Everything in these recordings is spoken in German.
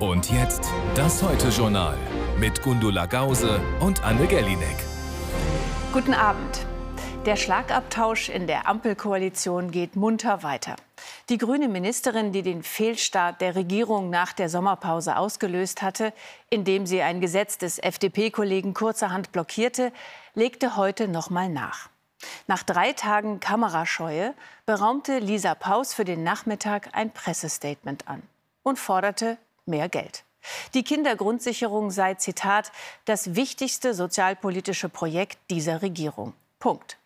Und jetzt das Heute-Journal mit Gundula Gause und Anne Gellinek. Guten Abend. Der Schlagabtausch in der Ampelkoalition geht munter weiter. Die grüne Ministerin, die den Fehlstart der Regierung nach der Sommerpause ausgelöst hatte, indem sie ein Gesetz des FDP-Kollegen kurzerhand blockierte, legte heute noch mal nach. Nach drei Tagen Kamerascheue beraumte Lisa Paus für den Nachmittag ein Pressestatement an und forderte mehr Geld. Die Kindergrundsicherung sei, Zitat, das wichtigste sozialpolitische Projekt dieser Regierung. Punkt.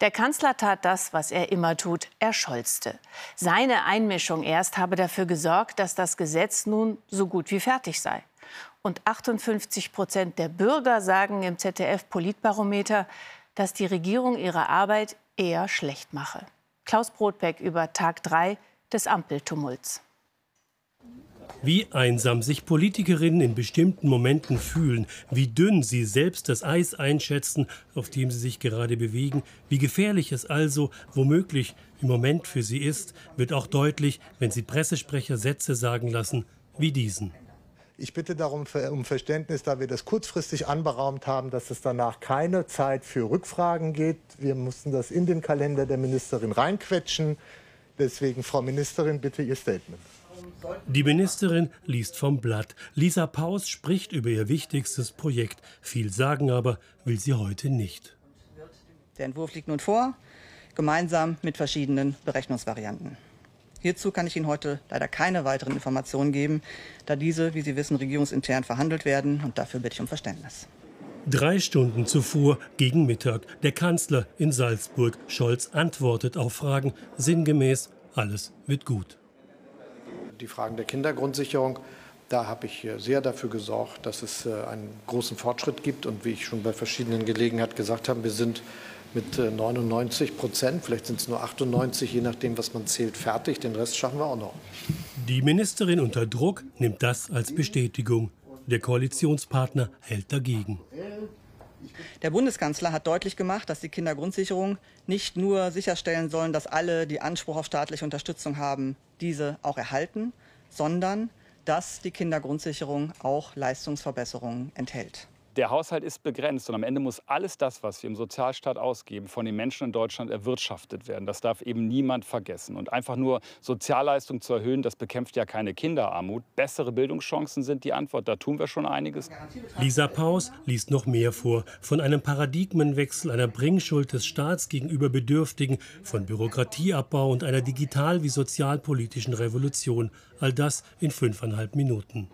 Der Kanzler tat das, was er immer tut, er scholzte. Seine Einmischung erst habe dafür gesorgt, dass das Gesetz nun so gut wie fertig sei. Und 58 Prozent der Bürger sagen im ZDF-Politbarometer, dass die Regierung ihre Arbeit eher schlecht mache. Klaus Brotbeck über Tag 3 des Ampeltumults. Wie einsam sich Politikerinnen in bestimmten Momenten fühlen, wie dünn sie selbst das Eis einschätzen, auf dem sie sich gerade bewegen, wie gefährlich es also womöglich im Moment für sie ist, wird auch deutlich, wenn sie Pressesprecher Sätze sagen lassen wie diesen. Ich bitte darum um Verständnis, da wir das kurzfristig anberaumt haben, dass es danach keine Zeit für Rückfragen geht. Wir mussten das in den Kalender der Ministerin reinquetschen. Deswegen, Frau Ministerin, bitte Ihr Statement. Die Ministerin liest vom Blatt. Lisa Paus spricht über ihr wichtigstes Projekt. Viel sagen aber will sie heute nicht. Der Entwurf liegt nun vor, gemeinsam mit verschiedenen Berechnungsvarianten. Hierzu kann ich Ihnen heute leider keine weiteren Informationen geben, da diese, wie Sie wissen, regierungsintern verhandelt werden. Und dafür bitte ich um Verständnis. Drei Stunden zuvor, gegen Mittag, der Kanzler in Salzburg. Scholz antwortet auf Fragen sinngemäß, alles wird gut die Fragen der Kindergrundsicherung. Da habe ich sehr dafür gesorgt, dass es äh, einen großen Fortschritt gibt. Und wie ich schon bei verschiedenen Gelegenheiten gesagt habe, wir sind mit 99 äh, Prozent, vielleicht sind es nur 98, je nachdem, was man zählt, fertig. Den Rest schaffen wir auch noch. Die Ministerin unter Druck nimmt das als Bestätigung. Der Koalitionspartner hält dagegen. Der Bundeskanzler hat deutlich gemacht, dass die Kindergrundsicherung nicht nur sicherstellen sollen, dass alle, die Anspruch auf staatliche Unterstützung haben, diese auch erhalten, sondern dass die Kindergrundsicherung auch Leistungsverbesserungen enthält der Haushalt ist begrenzt und am Ende muss alles das, was wir im Sozialstaat ausgeben, von den Menschen in Deutschland erwirtschaftet werden. Das darf eben niemand vergessen. Und einfach nur Sozialleistung zu erhöhen, das bekämpft ja keine Kinderarmut. Bessere Bildungschancen sind die Antwort. Da tun wir schon einiges. Lisa Paus liest noch mehr vor. Von einem Paradigmenwechsel, einer Bringschuld des Staats gegenüber Bedürftigen, von Bürokratieabbau und einer digital- wie sozialpolitischen Revolution. All das in fünfeinhalb Minuten.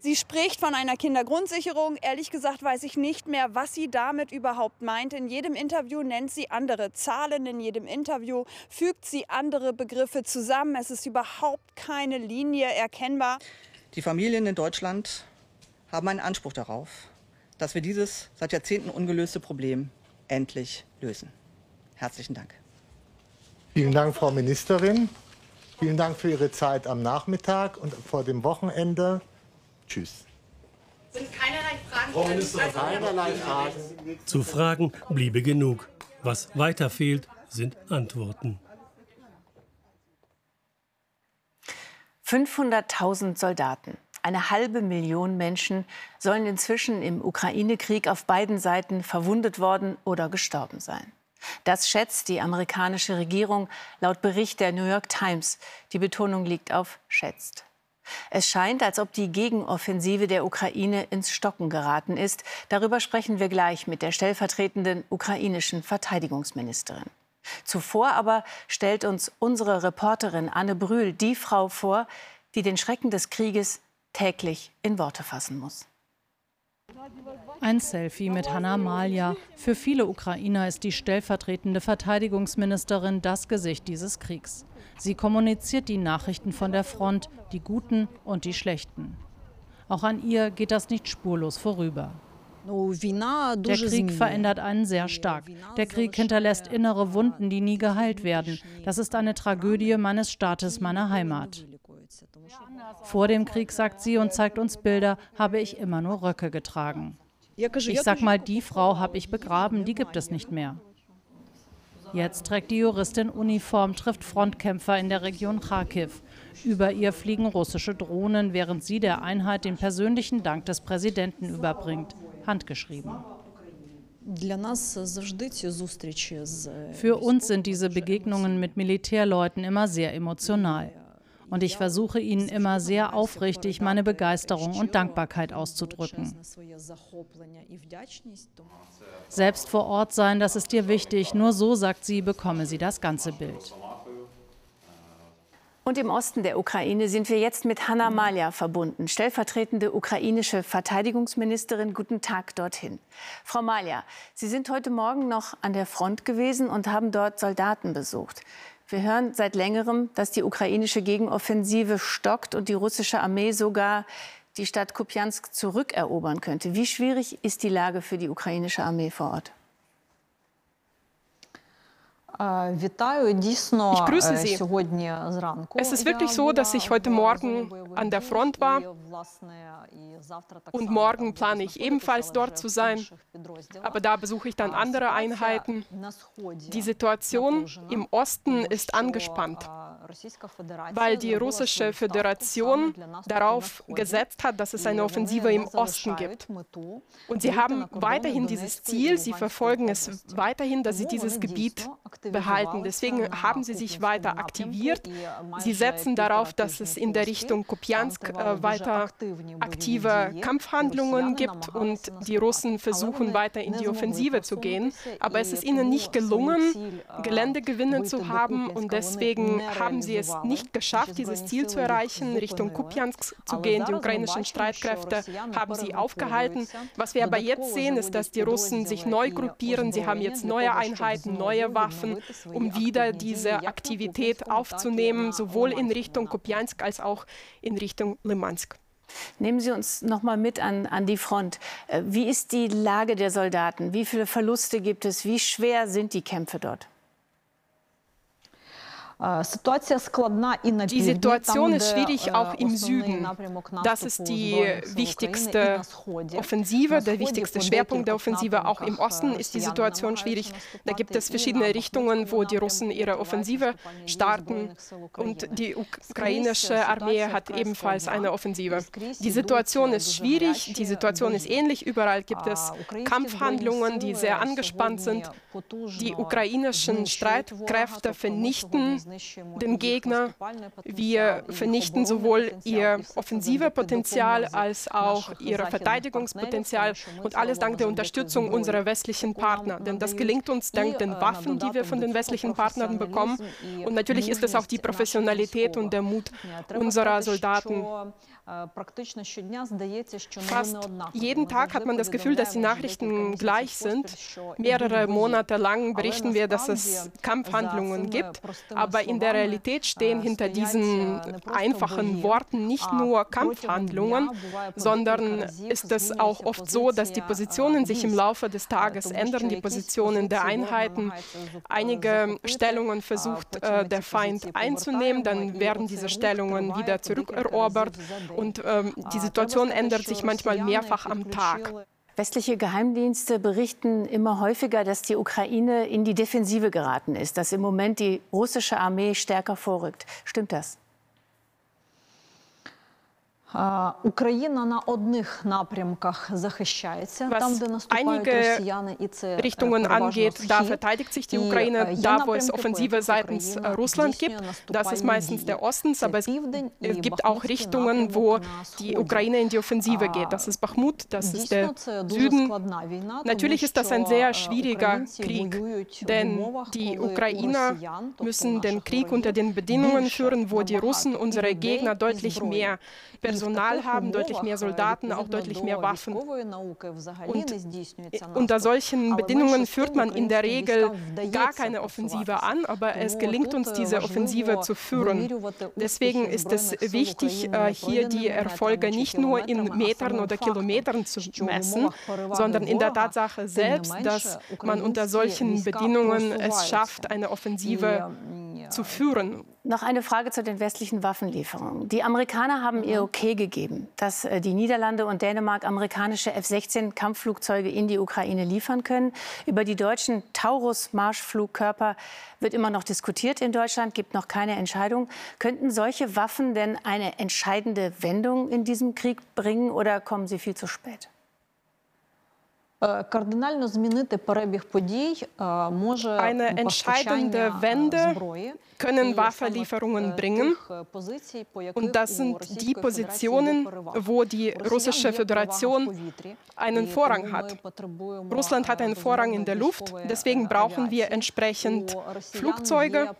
Sie spricht von einer Kindergrundsicherung. Ehrlich gesagt weiß ich nicht mehr, was sie damit überhaupt meint. In jedem Interview nennt sie andere Zahlen, in jedem Interview fügt sie andere Begriffe zusammen. Es ist überhaupt keine Linie erkennbar. Die Familien in Deutschland haben einen Anspruch darauf, dass wir dieses seit Jahrzehnten ungelöste Problem endlich lösen. Herzlichen Dank. Vielen Dank, Frau Ministerin. Vielen Dank für Ihre Zeit am Nachmittag und vor dem Wochenende. Tschüss. Sind keinerlei Fragen. Frau Ministerin, keinerlei Fragen. Zu Fragen bliebe genug. Was weiter fehlt, sind Antworten. 500.000 Soldaten, eine halbe Million Menschen sollen inzwischen im Ukraine-Krieg auf beiden Seiten verwundet worden oder gestorben sein. Das schätzt die amerikanische Regierung laut Bericht der New York Times. Die Betonung liegt auf schätzt. Es scheint, als ob die Gegenoffensive der Ukraine ins Stocken geraten ist. Darüber sprechen wir gleich mit der stellvertretenden ukrainischen Verteidigungsministerin. Zuvor aber stellt uns unsere Reporterin Anne Brühl die Frau vor, die den Schrecken des Krieges täglich in Worte fassen muss. Ein Selfie mit Hanna Malja. Für viele Ukrainer ist die stellvertretende Verteidigungsministerin das Gesicht dieses Kriegs. Sie kommuniziert die Nachrichten von der Front, die guten und die schlechten. Auch an ihr geht das nicht spurlos vorüber. Der Krieg verändert einen sehr stark. Der Krieg hinterlässt innere Wunden, die nie geheilt werden. Das ist eine Tragödie meines Staates, meiner Heimat. Vor dem Krieg, sagt sie und zeigt uns Bilder, habe ich immer nur Röcke getragen. Ich sag mal, die Frau habe ich begraben, die gibt es nicht mehr. Jetzt trägt die Juristin Uniform, trifft Frontkämpfer in der Region Kharkiv. Über ihr fliegen russische Drohnen, während sie der Einheit den persönlichen Dank des Präsidenten überbringt. Handgeschrieben. Für uns sind diese Begegnungen mit Militärleuten immer sehr emotional. Und ich versuche ihnen immer sehr aufrichtig meine Begeisterung und Dankbarkeit auszudrücken. Selbst vor Ort sein, das ist dir wichtig. Nur so, sagt sie, bekomme sie das ganze Bild. Und im Osten der Ukraine sind wir jetzt mit Hanna Malja verbunden, stellvertretende ukrainische Verteidigungsministerin. Guten Tag dorthin. Frau Malja, Sie sind heute Morgen noch an der Front gewesen und haben dort Soldaten besucht. Wir hören seit längerem, dass die ukrainische Gegenoffensive stockt und die russische Armee sogar die Stadt Kupiansk zurückerobern könnte. Wie schwierig ist die Lage für die ukrainische Armee vor Ort? Ich grüße Sie. Es ist wirklich so, dass ich heute Morgen an der Front war und morgen plane ich ebenfalls dort zu sein. Aber da besuche ich dann andere Einheiten. Die Situation im Osten ist angespannt weil die russische Föderation darauf gesetzt hat, dass es eine Offensive im Osten gibt. Und sie haben weiterhin dieses Ziel, sie verfolgen es weiterhin, dass sie dieses Gebiet behalten. Deswegen haben sie sich weiter aktiviert. Sie setzen darauf, dass es in der Richtung Kupiansk äh, weiter aktive Kampfhandlungen gibt und die Russen versuchen weiter in die Offensive zu gehen. Aber es ist ihnen nicht gelungen, Geländegewinne zu haben und deswegen haben haben sie es nicht geschafft, dieses Ziel zu erreichen, Richtung Kupiansk zu gehen. Die ukrainischen Streitkräfte haben sie aufgehalten. Was wir aber jetzt sehen, ist, dass die Russen sich neu gruppieren. Sie haben jetzt neue Einheiten, neue Waffen, um wieder diese Aktivität aufzunehmen, sowohl in Richtung Kupiansk als auch in Richtung Limansk. Nehmen Sie uns noch mal mit an, an die Front. Äh, wie ist die Lage der Soldaten? Wie viele Verluste gibt es? Wie schwer sind die Kämpfe dort? Die Situation ist schwierig auch im Süden. Das ist die wichtigste Offensive, der wichtigste Schwerpunkt der Offensive. Auch im Osten ist die Situation schwierig. Da gibt es verschiedene Richtungen, wo die Russen ihre Offensive starten. Und die ukrainische Armee hat ebenfalls eine Offensive. Die Situation ist schwierig, die Situation ist ähnlich. Überall gibt es Kampfhandlungen, die sehr angespannt sind. Die ukrainischen Streitkräfte vernichten den Gegner. Wir vernichten sowohl ihr Offensivepotenzial als auch ihr Verteidigungspotenzial und alles dank der Unterstützung unserer westlichen Partner. Denn das gelingt uns dank den Waffen, die wir von den westlichen Partnern bekommen. Und natürlich ist es auch die Professionalität und der Mut unserer Soldaten. Fast jeden Tag hat man das Gefühl, dass die Nachrichten gleich sind. Mehrere Monate lang berichten wir, dass es Kampfhandlungen gibt, aber in der Realität stehen hinter diesen einfachen Worten nicht nur Kampfhandlungen, sondern ist es auch oft so, dass die Positionen sich im Laufe des Tages ändern, die Positionen der Einheiten. Einige Stellungen versucht äh, der Feind einzunehmen, dann werden diese Stellungen wieder zurückerobert und ähm, die Situation ändert sich manchmal mehrfach am Tag. Westliche Geheimdienste berichten immer häufiger, dass die Ukraine in die Defensive geraten ist, dass im Moment die russische Armee stärker vorrückt. Stimmt das? Was einige Richtungen angeht, da verteidigt sich die Ukraine, da wo es Offensive seitens Russland gibt. Das ist meistens der Osten, aber es gibt auch Richtungen, wo die Ukraine in die Offensive geht. Das ist Bachmut, das ist der Süden. Natürlich ist das ein sehr schwieriger Krieg, denn die Ukrainer müssen den Krieg unter den Bedingungen führen, wo die Russen, unsere Gegner, deutlich mehr Personal haben, deutlich mehr Soldaten, auch deutlich mehr Waffen. Und unter solchen Bedingungen führt man in der Regel gar keine Offensive an, aber es gelingt uns, diese Offensive zu führen. Deswegen ist es wichtig, äh, hier die Erfolge nicht nur in Metern oder Kilometern zu messen, sondern in der Tatsache selbst, dass man unter solchen Bedingungen es schafft, eine Offensive zu führen. Noch eine Frage zu den westlichen Waffenlieferungen. Die Amerikaner haben ihr Okay gegeben, dass äh, die Niederlande und Dänemark amerikanische F-16-Kampfflugzeuge in die Ukraine liefern können. Über die deutschen Taurus-Marschflugkörper wird immer noch diskutiert in Deutschland, gibt noch keine Entscheidung. Könnten solche Waffen denn eine entscheidende Wendung in diesem Krieg bringen oder kommen sie viel zu spät? Eine entscheidende Wende können Waffenlieferungen bringen. Und das sind die Positionen, wo die russische Föderation einen Vorrang hat. Russland hat einen Vorrang in der Luft, deswegen brauchen wir entsprechend Flugzeuge.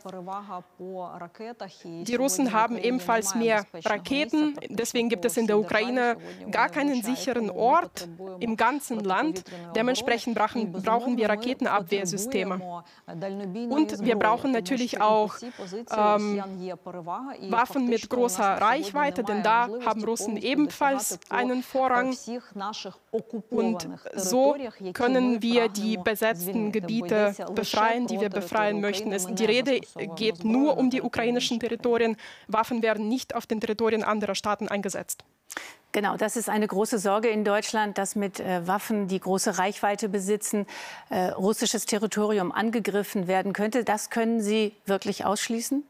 Die Russen haben ebenfalls mehr Raketen, deswegen gibt es in der Ukraine gar keinen sicheren Ort im ganzen Land. Dementsprechend brauchen, brauchen wir Raketenabwehrsysteme. Und wir brauchen natürlich auch ähm, Waffen mit großer Reichweite, denn da haben Russen ebenfalls einen Vorrang. Und so können wir die besetzten Gebiete befreien, die wir befreien möchten. Es, die Rede geht nur um die ukrainischen Territorien. Waffen werden nicht auf den Territorien anderer Staaten eingesetzt. Genau, das ist eine große Sorge in Deutschland, dass mit äh, Waffen, die große Reichweite besitzen, äh, russisches Territorium angegriffen werden könnte. Das können Sie wirklich ausschließen?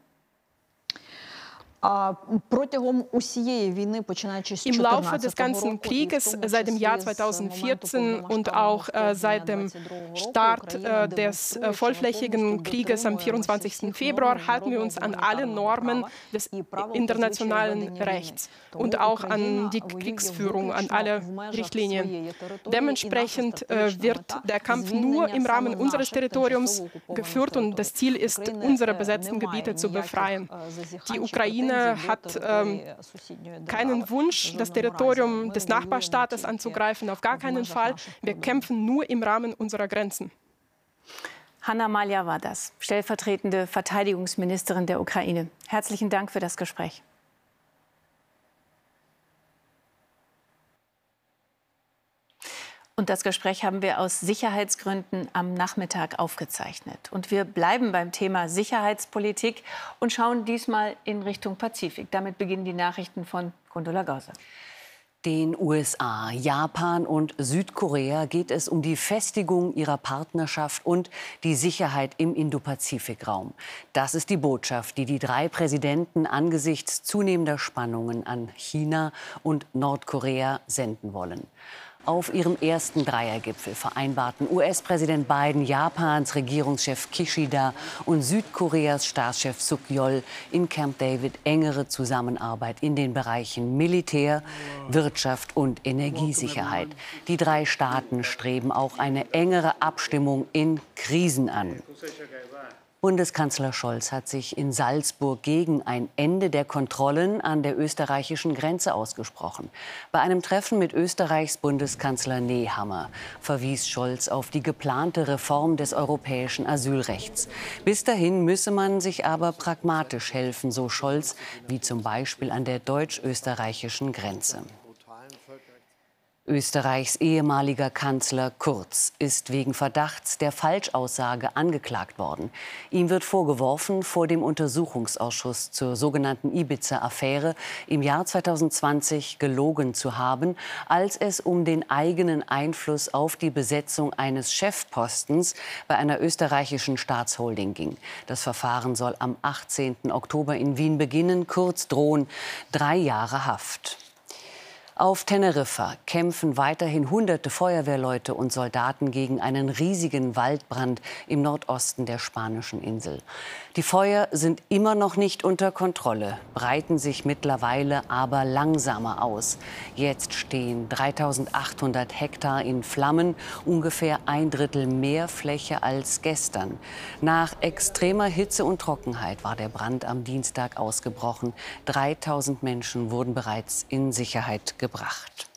Im Laufe des ganzen Krieges seit dem Jahr 2014 und auch äh, seit dem Start äh, des äh, vollflächigen Krieges am 24. Februar halten wir uns an alle Normen des internationalen Rechts und auch an die Kriegsführung, an alle Richtlinien. Dementsprechend äh, wird der Kampf nur im Rahmen unseres Territoriums geführt und das Ziel ist, unsere besetzten Gebiete zu befreien. Die Ukraine Ukraine hat ähm, keinen Wunsch, das Territorium des Nachbarstaates anzugreifen, auf gar keinen Fall. Wir kämpfen nur im Rahmen unserer Grenzen. Hanna Malja war das, stellvertretende Verteidigungsministerin der Ukraine. Herzlichen Dank für das Gespräch. Und das Gespräch haben wir aus Sicherheitsgründen am Nachmittag aufgezeichnet. Und wir bleiben beim Thema Sicherheitspolitik und schauen diesmal in Richtung Pazifik. Damit beginnen die Nachrichten von Gundula Gause. Den USA, Japan und Südkorea geht es um die Festigung ihrer Partnerschaft und die Sicherheit im Indo-Pazifik-Raum. Das ist die Botschaft, die die drei Präsidenten angesichts zunehmender Spannungen an China und Nordkorea senden wollen. Auf ihrem ersten Dreiergipfel vereinbarten US-Präsident Biden, Japans Regierungschef Kishida und Südkoreas Staatschef Suk-yeol in Camp David engere Zusammenarbeit in den Bereichen Militär, Wirtschaft und Energiesicherheit. Die drei Staaten streben auch eine engere Abstimmung in Krisen an. Bundeskanzler Scholz hat sich in Salzburg gegen ein Ende der Kontrollen an der österreichischen Grenze ausgesprochen. Bei einem Treffen mit Österreichs Bundeskanzler Nehammer verwies Scholz auf die geplante Reform des europäischen Asylrechts. Bis dahin müsse man sich aber pragmatisch helfen, so Scholz, wie zum Beispiel an der deutsch-österreichischen Grenze. Österreichs ehemaliger Kanzler Kurz ist wegen Verdachts der Falschaussage angeklagt worden. Ihm wird vorgeworfen, vor dem Untersuchungsausschuss zur sogenannten Ibiza-Affäre im Jahr 2020 gelogen zu haben, als es um den eigenen Einfluss auf die Besetzung eines Chefpostens bei einer österreichischen Staatsholding ging. Das Verfahren soll am 18. Oktober in Wien beginnen. Kurz drohen drei Jahre Haft. Auf Teneriffa kämpfen weiterhin hunderte Feuerwehrleute und Soldaten gegen einen riesigen Waldbrand im Nordosten der spanischen Insel. Die Feuer sind immer noch nicht unter Kontrolle, breiten sich mittlerweile aber langsamer aus. Jetzt stehen 3800 Hektar in Flammen, ungefähr ein Drittel mehr Fläche als gestern. Nach extremer Hitze und Trockenheit war der Brand am Dienstag ausgebrochen. 3000 Menschen wurden bereits in Sicherheit gebracht gebracht.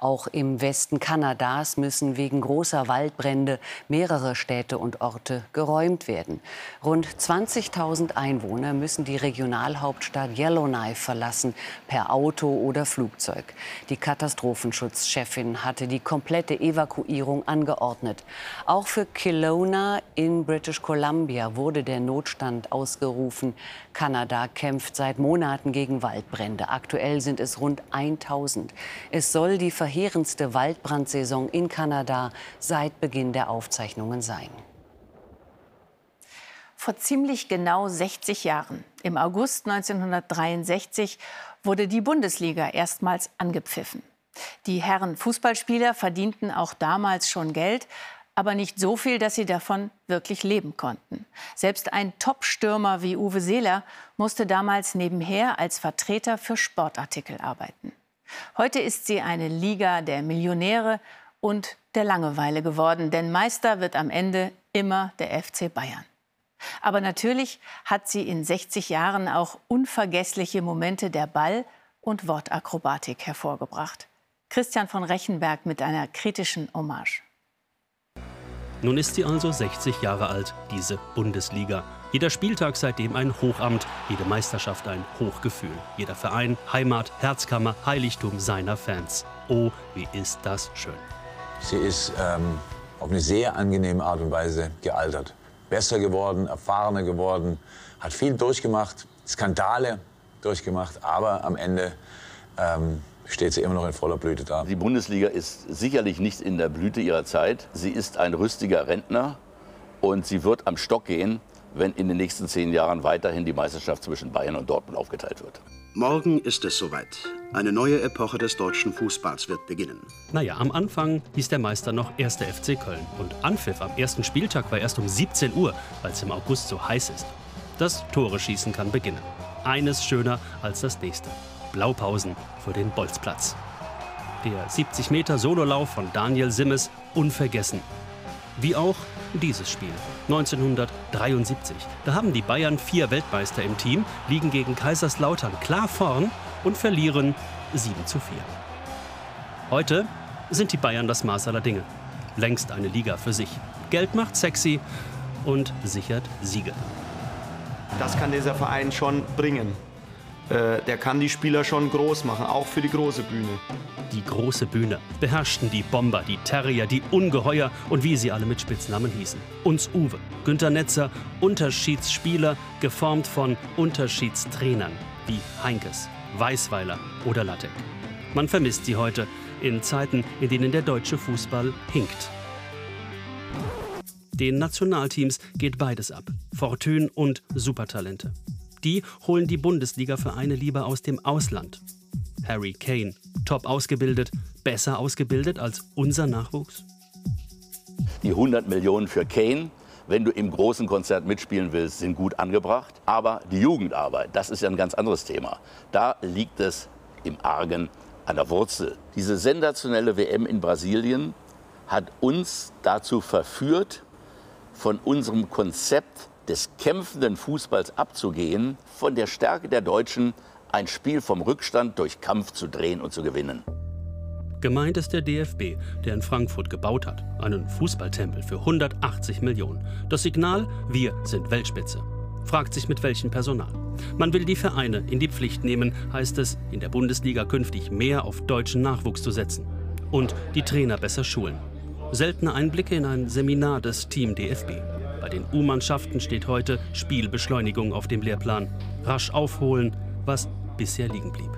Auch im Westen Kanadas müssen wegen großer Waldbrände mehrere Städte und Orte geräumt werden. Rund 20.000 Einwohner müssen die Regionalhauptstadt Yellowknife verlassen, per Auto oder Flugzeug. Die Katastrophenschutzchefin hatte die komplette Evakuierung angeordnet. Auch für Kelowna in British Columbia wurde der Notstand ausgerufen. Kanada kämpft seit Monaten gegen Waldbrände. Aktuell sind es rund 1000. Es soll die verheerendste Waldbrandsaison in Kanada seit Beginn der Aufzeichnungen sein. Vor ziemlich genau 60 Jahren, im August 1963, wurde die Bundesliga erstmals angepfiffen. Die Herren Fußballspieler verdienten auch damals schon Geld, aber nicht so viel, dass sie davon wirklich leben konnten. Selbst ein Top-Stürmer wie Uwe Seeler musste damals nebenher als Vertreter für Sportartikel arbeiten. Heute ist sie eine Liga der Millionäre und der Langeweile geworden, denn Meister wird am Ende immer der FC Bayern. Aber natürlich hat sie in 60 Jahren auch unvergessliche Momente der Ball- und Wortakrobatik hervorgebracht. Christian von Rechenberg mit einer kritischen Hommage. Nun ist sie also 60 Jahre alt, diese Bundesliga. Jeder Spieltag seitdem ein Hochamt, jede Meisterschaft ein Hochgefühl. Jeder Verein, Heimat, Herzkammer, Heiligtum seiner Fans. Oh, wie ist das schön. Sie ist ähm, auf eine sehr angenehme Art und Weise gealtert. Besser geworden, erfahrener geworden, hat viel durchgemacht, Skandale durchgemacht, aber am Ende ähm, steht sie immer noch in voller Blüte da. Die Bundesliga ist sicherlich nicht in der Blüte ihrer Zeit. Sie ist ein rüstiger Rentner und sie wird am Stock gehen, wenn in den nächsten zehn Jahren weiterhin die Meisterschaft zwischen Bayern und Dortmund aufgeteilt wird. Morgen ist es soweit. Eine neue Epoche des deutschen Fußballs wird beginnen. Naja, am Anfang hieß der Meister noch 1. FC Köln. Und Anpfiff am ersten Spieltag war erst um 17 Uhr, weil es im August so heiß ist. Das Tore-Schießen kann beginnen. Eines schöner als das nächste. Blaupausen für den Bolzplatz. Der 70 Meter Sololauf von Daniel Simmes unvergessen. Wie auch dieses Spiel 1973. Da haben die Bayern vier Weltmeister im Team, liegen gegen Kaiserslautern klar vorn und verlieren 7 zu 4. Heute sind die Bayern das Maß aller Dinge. Längst eine Liga für sich. Geld macht sexy und sichert Siege. Das kann dieser Verein schon bringen. Äh, der kann die Spieler schon groß machen, auch für die große Bühne. Die große Bühne beherrschten die Bomber, die Terrier, die Ungeheuer und wie sie alle mit Spitznamen hießen. Uns Uwe, Günter Netzer, Unterschiedsspieler, geformt von Unterschiedstrainern wie Heinkes, Weißweiler oder Lattek. Man vermisst sie heute in Zeiten, in denen der deutsche Fußball hinkt. Den Nationalteams geht beides ab. Fortune und Supertalente. Die holen die Bundesliga-Vereine lieber aus dem Ausland. Harry Kane, top ausgebildet, besser ausgebildet als unser Nachwuchs? Die 100 Millionen für Kane, wenn du im großen Konzert mitspielen willst, sind gut angebracht. Aber die Jugendarbeit, das ist ja ein ganz anderes Thema. Da liegt es im Argen an der Wurzel. Diese sensationelle WM in Brasilien hat uns dazu verführt, von unserem Konzept des kämpfenden Fußballs abzugehen, von der Stärke der Deutschen ein Spiel vom Rückstand durch Kampf zu drehen und zu gewinnen. Gemeint ist der DFB, der in Frankfurt gebaut hat. Einen Fußballtempel für 180 Millionen. Das Signal, wir sind Weltspitze. Fragt sich mit welchem Personal. Man will die Vereine in die Pflicht nehmen, heißt es, in der Bundesliga künftig mehr auf deutschen Nachwuchs zu setzen. Und die Trainer besser schulen. Seltene Einblicke in ein Seminar des Team DFB. Bei den U-Mannschaften steht heute Spielbeschleunigung auf dem Lehrplan. Rasch aufholen, was bisher liegen blieb.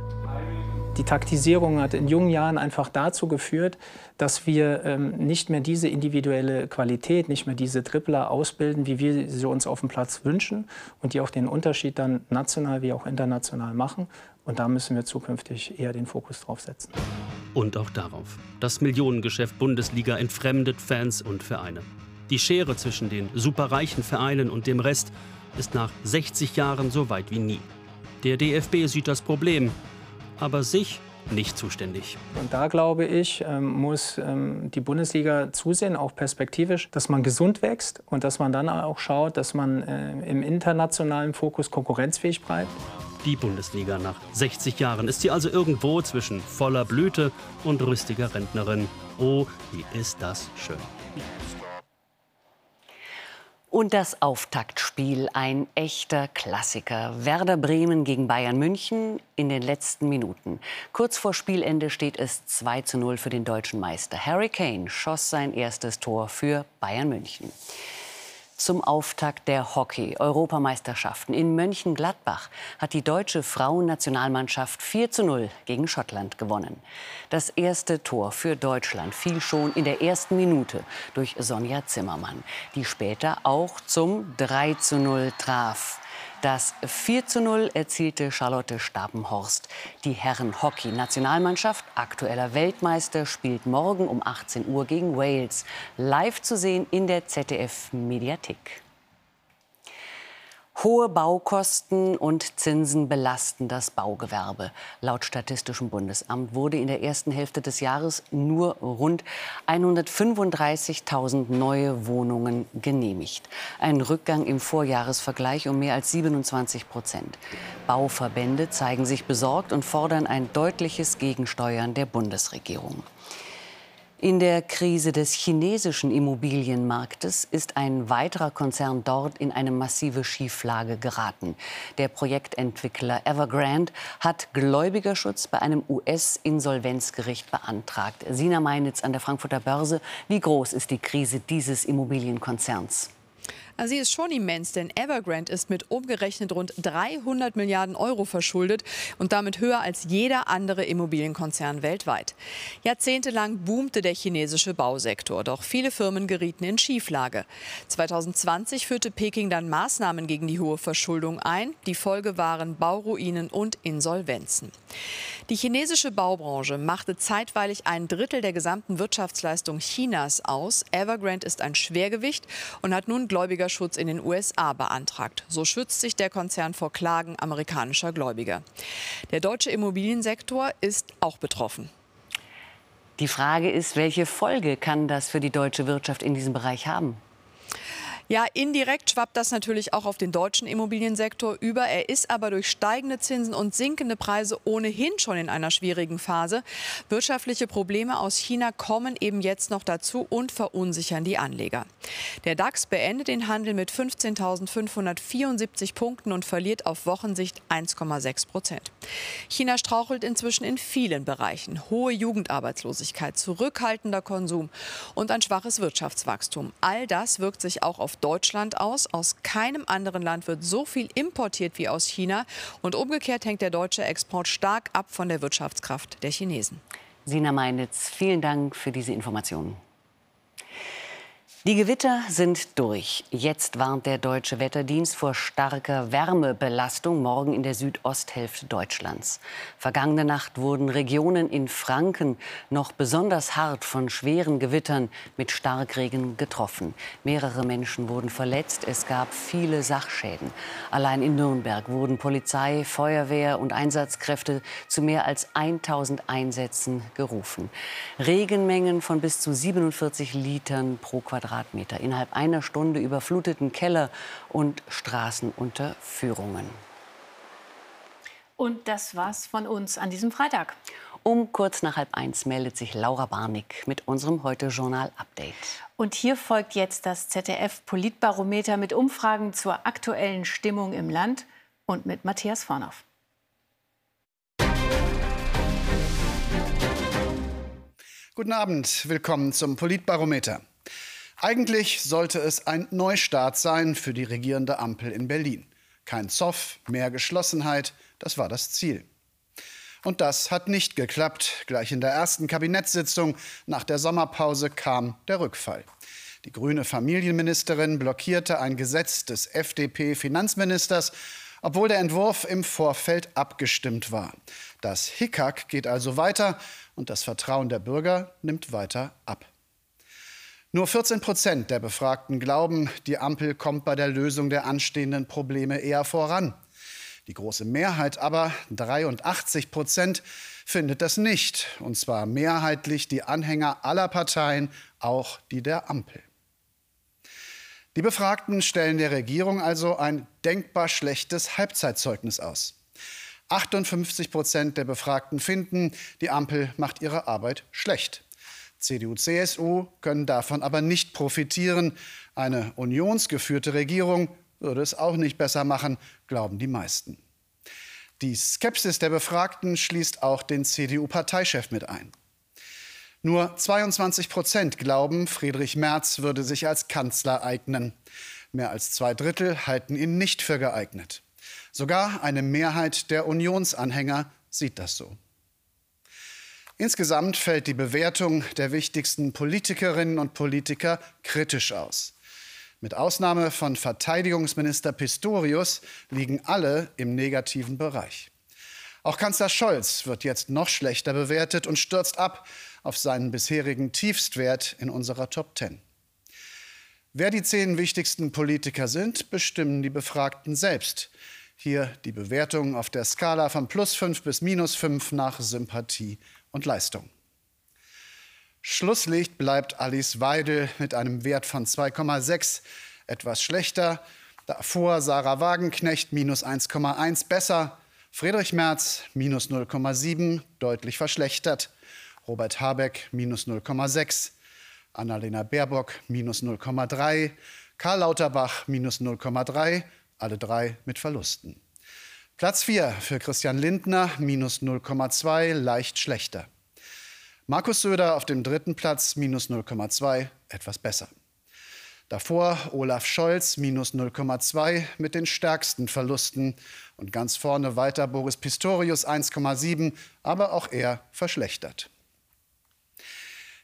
Die Taktisierung hat in jungen Jahren einfach dazu geführt, dass wir ähm, nicht mehr diese individuelle Qualität, nicht mehr diese Tripler ausbilden, wie wir sie uns auf dem Platz wünschen und die auch den Unterschied dann national wie auch international machen. Und da müssen wir zukünftig eher den Fokus drauf setzen. Und auch darauf. Das Millionengeschäft Bundesliga entfremdet Fans und Vereine. Die Schere zwischen den superreichen Vereinen und dem Rest ist nach 60 Jahren so weit wie nie. Der DFB sieht das Problem, aber sich nicht zuständig. Und da glaube ich, ähm, muss ähm, die Bundesliga zusehen, auch perspektivisch, dass man gesund wächst und dass man dann auch schaut, dass man äh, im internationalen Fokus konkurrenzfähig bleibt. Die Bundesliga nach 60 Jahren ist sie also irgendwo zwischen voller Blüte und rüstiger Rentnerin. Oh, wie ist das schön. Und das Auftaktspiel, ein echter Klassiker. Werder Bremen gegen Bayern München in den letzten Minuten. Kurz vor Spielende steht es 2 zu 0 für den deutschen Meister. Harry Kane schoss sein erstes Tor für Bayern München zum Auftakt der Hockey-Europameisterschaften. In Mönchengladbach hat die deutsche Frauennationalmannschaft 4 zu 0 gegen Schottland gewonnen. Das erste Tor für Deutschland fiel schon in der ersten Minute durch Sonja Zimmermann, die später auch zum 3 zu 0 traf. Das 4 zu 0 erzielte Charlotte Stabenhorst. Die Herren-Hockey-Nationalmannschaft, aktueller Weltmeister, spielt morgen um 18 Uhr gegen Wales. Live zu sehen in der ZDF-Mediathek. Hohe Baukosten und Zinsen belasten das Baugewerbe. Laut Statistischem Bundesamt wurde in der ersten Hälfte des Jahres nur rund 135.000 neue Wohnungen genehmigt. Ein Rückgang im Vorjahresvergleich um mehr als 27 Prozent. Bauverbände zeigen sich besorgt und fordern ein deutliches Gegensteuern der Bundesregierung. In der Krise des chinesischen Immobilienmarktes ist ein weiterer Konzern dort in eine massive Schieflage geraten. Der Projektentwickler Evergrande hat Gläubigerschutz bei einem US-Insolvenzgericht beantragt. Sina Meinitz an der Frankfurter Börse. Wie groß ist die Krise dieses Immobilienkonzerns? Sie ist schon immens, denn Evergrande ist mit umgerechnet rund 300 Milliarden Euro verschuldet und damit höher als jeder andere Immobilienkonzern weltweit. Jahrzehntelang boomte der chinesische Bausektor, doch viele Firmen gerieten in Schieflage. 2020 führte Peking dann Maßnahmen gegen die hohe Verschuldung ein. Die Folge waren Bauruinen und Insolvenzen. Die chinesische Baubranche machte zeitweilig ein Drittel der gesamten Wirtschaftsleistung Chinas aus. Evergrande ist ein Schwergewicht und hat nun Gläubiger Gläubigerschutz in den USA beantragt. So schützt sich der Konzern vor Klagen amerikanischer Gläubiger. Der deutsche Immobiliensektor ist auch betroffen. Die Frage ist, welche Folge kann das für die deutsche Wirtschaft in diesem Bereich haben? Ja, indirekt schwappt das natürlich auch auf den deutschen Immobiliensektor über. Er ist aber durch steigende Zinsen und sinkende Preise ohnehin schon in einer schwierigen Phase. Wirtschaftliche Probleme aus China kommen eben jetzt noch dazu und verunsichern die Anleger. Der DAX beendet den Handel mit 15.574 Punkten und verliert auf Wochensicht 1,6 Prozent. China strauchelt inzwischen in vielen Bereichen. Hohe Jugendarbeitslosigkeit, zurückhaltender Konsum und ein schwaches Wirtschaftswachstum. All das wirkt sich auch auf Deutschland aus. Aus keinem anderen Land wird so viel importiert wie aus China. Und umgekehrt hängt der deutsche Export stark ab von der Wirtschaftskraft der Chinesen. Sina Meinitz, vielen Dank für diese Informationen. Die Gewitter sind durch. Jetzt warnt der Deutsche Wetterdienst vor starker Wärmebelastung morgen in der Südosthälfte Deutschlands. Vergangene Nacht wurden Regionen in Franken noch besonders hart von schweren Gewittern mit Starkregen getroffen. Mehrere Menschen wurden verletzt. Es gab viele Sachschäden. Allein in Nürnberg wurden Polizei, Feuerwehr und Einsatzkräfte zu mehr als 1000 Einsätzen gerufen. Regenmengen von bis zu 47 Litern pro Quadratmeter Quadratmeter. Innerhalb einer Stunde überfluteten Keller und Straßen unter Führungen. Und das war's von uns an diesem Freitag. Um kurz nach halb eins meldet sich Laura Barnick mit unserem Heute-Journal-Update. Und hier folgt jetzt das ZDF-Politbarometer mit Umfragen zur aktuellen Stimmung im Land und mit Matthias Vornoff. Guten Abend, willkommen zum Politbarometer. Eigentlich sollte es ein Neustart sein für die regierende Ampel in Berlin. Kein Zoff, mehr Geschlossenheit, das war das Ziel. Und das hat nicht geklappt. Gleich in der ersten Kabinettssitzung nach der Sommerpause kam der Rückfall. Die grüne Familienministerin blockierte ein Gesetz des FDP-Finanzministers, obwohl der Entwurf im Vorfeld abgestimmt war. Das Hickhack geht also weiter und das Vertrauen der Bürger nimmt weiter ab. Nur 14 Prozent der Befragten glauben, die Ampel kommt bei der Lösung der anstehenden Probleme eher voran. Die große Mehrheit aber, 83 Prozent, findet das nicht. Und zwar mehrheitlich die Anhänger aller Parteien, auch die der Ampel. Die Befragten stellen der Regierung also ein denkbar schlechtes Halbzeitzeugnis aus. 58 Prozent der Befragten finden, die Ampel macht ihre Arbeit schlecht. CDU, CSU können davon aber nicht profitieren. Eine unionsgeführte Regierung würde es auch nicht besser machen, glauben die meisten. Die Skepsis der Befragten schließt auch den CDU-Parteichef mit ein. Nur 22 Prozent glauben, Friedrich Merz würde sich als Kanzler eignen. Mehr als zwei Drittel halten ihn nicht für geeignet. Sogar eine Mehrheit der Unionsanhänger sieht das so. Insgesamt fällt die Bewertung der wichtigsten Politikerinnen und Politiker kritisch aus. Mit Ausnahme von Verteidigungsminister Pistorius liegen alle im negativen Bereich. Auch Kanzler Scholz wird jetzt noch schlechter bewertet und stürzt ab auf seinen bisherigen Tiefstwert in unserer Top Ten. Wer die zehn wichtigsten Politiker sind, bestimmen die Befragten selbst. Hier die Bewertung auf der Skala von plus 5 bis minus 5 nach Sympathie und Leistung. Schlusslicht bleibt Alice Weidel mit einem Wert von 2,6, etwas schlechter. Davor Sarah Wagenknecht minus 1,1 besser. Friedrich Merz minus 0,7, deutlich verschlechtert. Robert Habeck minus 0,6. Annalena Baerbock minus 0,3. Karl Lauterbach minus 0,3 alle drei mit Verlusten. Platz 4 für Christian Lindner, minus 0,2, leicht schlechter. Markus Söder auf dem dritten Platz, minus 0,2, etwas besser. Davor Olaf Scholz, minus 0,2 mit den stärksten Verlusten. Und ganz vorne weiter Boris Pistorius, 1,7, aber auch er verschlechtert.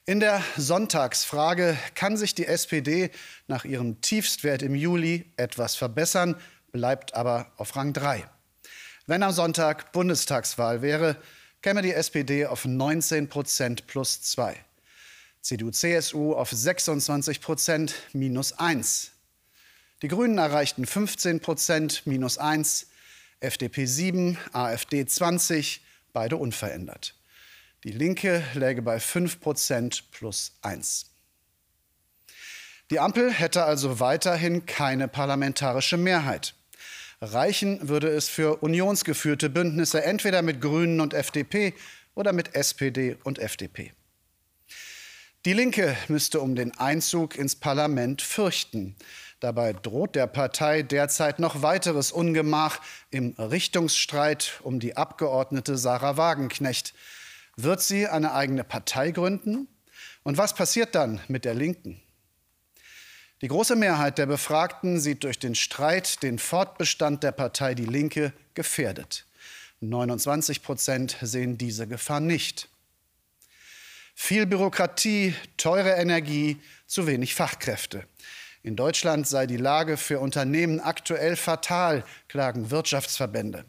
In der Sonntagsfrage kann sich die SPD nach ihrem Tiefstwert im Juli etwas verbessern, bleibt aber auf Rang 3. Wenn am Sonntag Bundestagswahl wäre, käme die SPD auf 19 Prozent plus 2. CDU-CSU auf 26 Prozent minus 1. Die Grünen erreichten 15 Prozent minus 1, FDP 7, AfD 20, beide unverändert. Die Linke läge bei 5 Prozent plus 1. Die Ampel hätte also weiterhin keine parlamentarische Mehrheit. Reichen würde es für unionsgeführte Bündnisse entweder mit Grünen und FDP oder mit SPD und FDP. Die Linke müsste um den Einzug ins Parlament fürchten. Dabei droht der Partei derzeit noch weiteres Ungemach im Richtungsstreit um die Abgeordnete Sarah Wagenknecht. Wird sie eine eigene Partei gründen? Und was passiert dann mit der Linken? Die große Mehrheit der Befragten sieht durch den Streit den Fortbestand der Partei Die Linke gefährdet. 29 Prozent sehen diese Gefahr nicht. Viel Bürokratie, teure Energie, zu wenig Fachkräfte. In Deutschland sei die Lage für Unternehmen aktuell fatal, klagen Wirtschaftsverbände.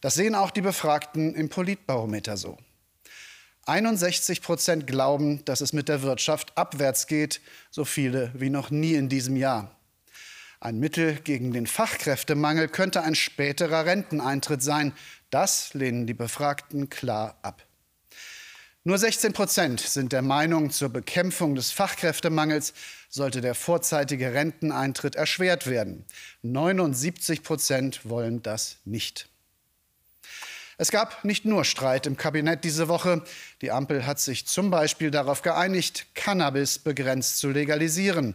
Das sehen auch die Befragten im Politbarometer so. 61 Prozent glauben, dass es mit der Wirtschaft abwärts geht, so viele wie noch nie in diesem Jahr. Ein Mittel gegen den Fachkräftemangel könnte ein späterer Renteneintritt sein. Das lehnen die Befragten klar ab. Nur 16 Prozent sind der Meinung, zur Bekämpfung des Fachkräftemangels sollte der vorzeitige Renteneintritt erschwert werden. 79 Prozent wollen das nicht. Es gab nicht nur Streit im Kabinett diese Woche. Die Ampel hat sich zum Beispiel darauf geeinigt, Cannabis begrenzt zu legalisieren.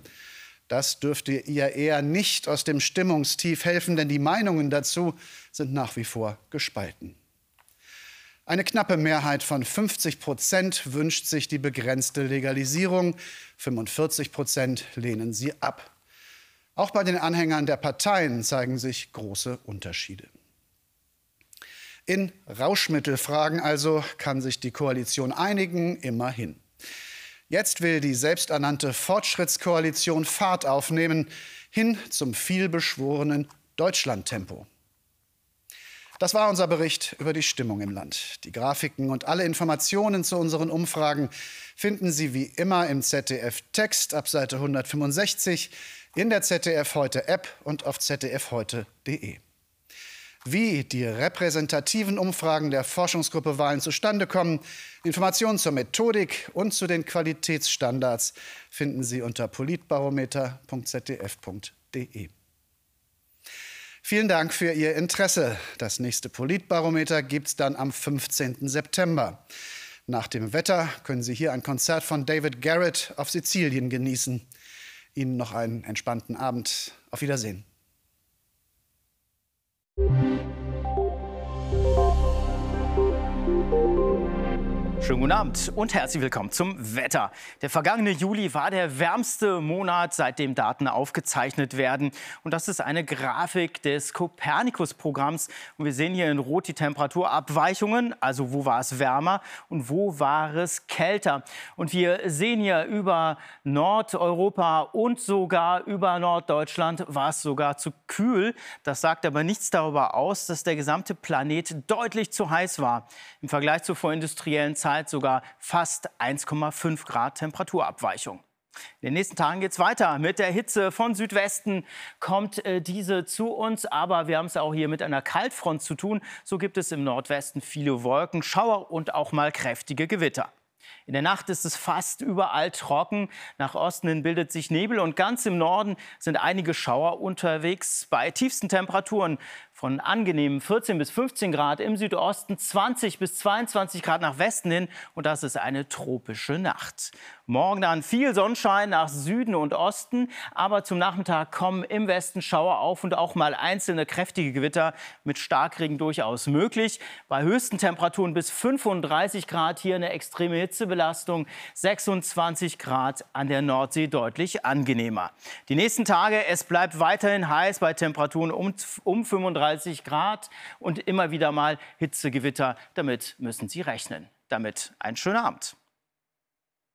Das dürfte ihr eher nicht aus dem Stimmungstief helfen, denn die Meinungen dazu sind nach wie vor gespalten. Eine knappe Mehrheit von 50 Prozent wünscht sich die begrenzte Legalisierung, 45 Prozent lehnen sie ab. Auch bei den Anhängern der Parteien zeigen sich große Unterschiede. In Rauschmittelfragen also kann sich die Koalition einigen, immerhin. Jetzt will die selbsternannte Fortschrittskoalition Fahrt aufnehmen, hin zum vielbeschworenen Deutschlandtempo. Das war unser Bericht über die Stimmung im Land. Die Grafiken und alle Informationen zu unseren Umfragen finden Sie wie immer im ZDF Text ab Seite 165, in der ZDF Heute App und auf zdfheute.de. Wie die repräsentativen Umfragen der Forschungsgruppe Wahlen zustande kommen, Informationen zur Methodik und zu den Qualitätsstandards finden Sie unter politbarometer.zdf.de. Vielen Dank für Ihr Interesse. Das nächste Politbarometer gibt es dann am 15. September. Nach dem Wetter können Sie hier ein Konzert von David Garrett auf Sizilien genießen. Ihnen noch einen entspannten Abend. Auf Wiedersehen. Schönen guten Abend und herzlich willkommen zum Wetter. Der vergangene Juli war der wärmste Monat, seitdem Daten aufgezeichnet werden. Und das ist eine Grafik des Copernicus-Programms. Und wir sehen hier in Rot die Temperaturabweichungen, also wo war es wärmer und wo war es kälter. Und wir sehen hier über Nordeuropa und sogar über Norddeutschland war es sogar zu kühl. Das sagt aber nichts darüber aus, dass der gesamte Planet deutlich zu heiß war. Im Vergleich zur vorindustriellen Zeit Zeit sogar fast 1,5 Grad Temperaturabweichung. In den nächsten Tagen geht es weiter mit der Hitze von Südwesten. Kommt äh, diese zu uns, aber wir haben es auch hier mit einer Kaltfront zu tun. So gibt es im Nordwesten viele Wolken, Schauer und auch mal kräftige Gewitter. In der Nacht ist es fast überall trocken. Nach Osten hin bildet sich Nebel und ganz im Norden sind einige Schauer unterwegs. Bei tiefsten Temperaturen von angenehmen 14 bis 15 Grad im Südosten, 20 bis 22 Grad nach Westen hin und das ist eine tropische Nacht. Morgen dann viel Sonnenschein nach Süden und Osten, aber zum Nachmittag kommen im Westen Schauer auf und auch mal einzelne kräftige Gewitter mit Starkregen durchaus möglich. Bei höchsten Temperaturen bis 35 Grad hier eine extreme Hitzebelastung, 26 Grad an der Nordsee deutlich angenehmer. Die nächsten Tage, es bleibt weiterhin heiß bei Temperaturen um, um 35 35 Grad und immer wieder mal Hitzegewitter. Damit müssen Sie rechnen. Damit einen schönen Abend.